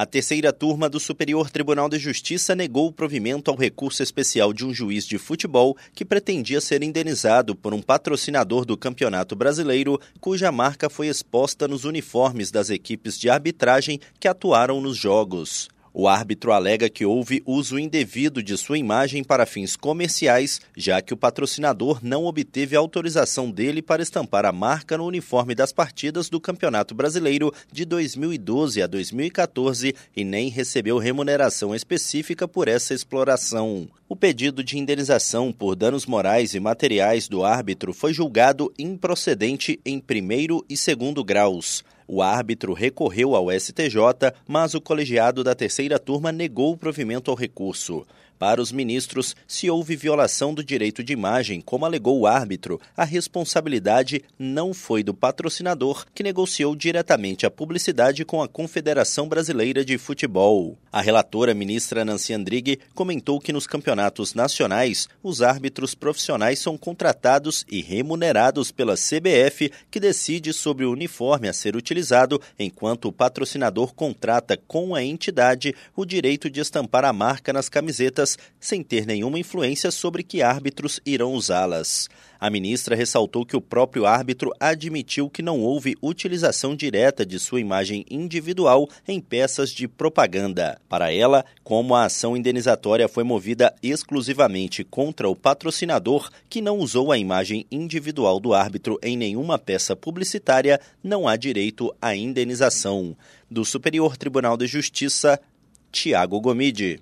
A terceira turma do Superior Tribunal de Justiça negou o provimento ao recurso especial de um juiz de futebol que pretendia ser indenizado por um patrocinador do Campeonato Brasileiro, cuja marca foi exposta nos uniformes das equipes de arbitragem que atuaram nos jogos. O árbitro alega que houve uso indevido de sua imagem para fins comerciais, já que o patrocinador não obteve autorização dele para estampar a marca no uniforme das partidas do Campeonato Brasileiro de 2012 a 2014 e nem recebeu remuneração específica por essa exploração. O pedido de indenização por danos morais e materiais do árbitro foi julgado improcedente em primeiro e segundo graus. O árbitro recorreu ao STJ, mas o colegiado da terceira turma negou o provimento ao recurso. Para os ministros, se houve violação do direito de imagem, como alegou o árbitro, a responsabilidade não foi do patrocinador, que negociou diretamente a publicidade com a Confederação Brasileira de Futebol. A relatora ministra Nancy Andrighi comentou que nos campeonatos nacionais, os árbitros profissionais são contratados e remunerados pela CBF, que decide sobre o uniforme a ser utilizado, enquanto o patrocinador contrata com a entidade o direito de estampar a marca nas camisetas sem ter nenhuma influência sobre que árbitros irão usá-las. A ministra ressaltou que o próprio árbitro admitiu que não houve utilização direta de sua imagem individual em peças de propaganda. Para ela, como a ação indenizatória foi movida exclusivamente contra o patrocinador, que não usou a imagem individual do árbitro em nenhuma peça publicitária, não há direito à indenização. Do Superior Tribunal de Justiça, Tiago Gomide.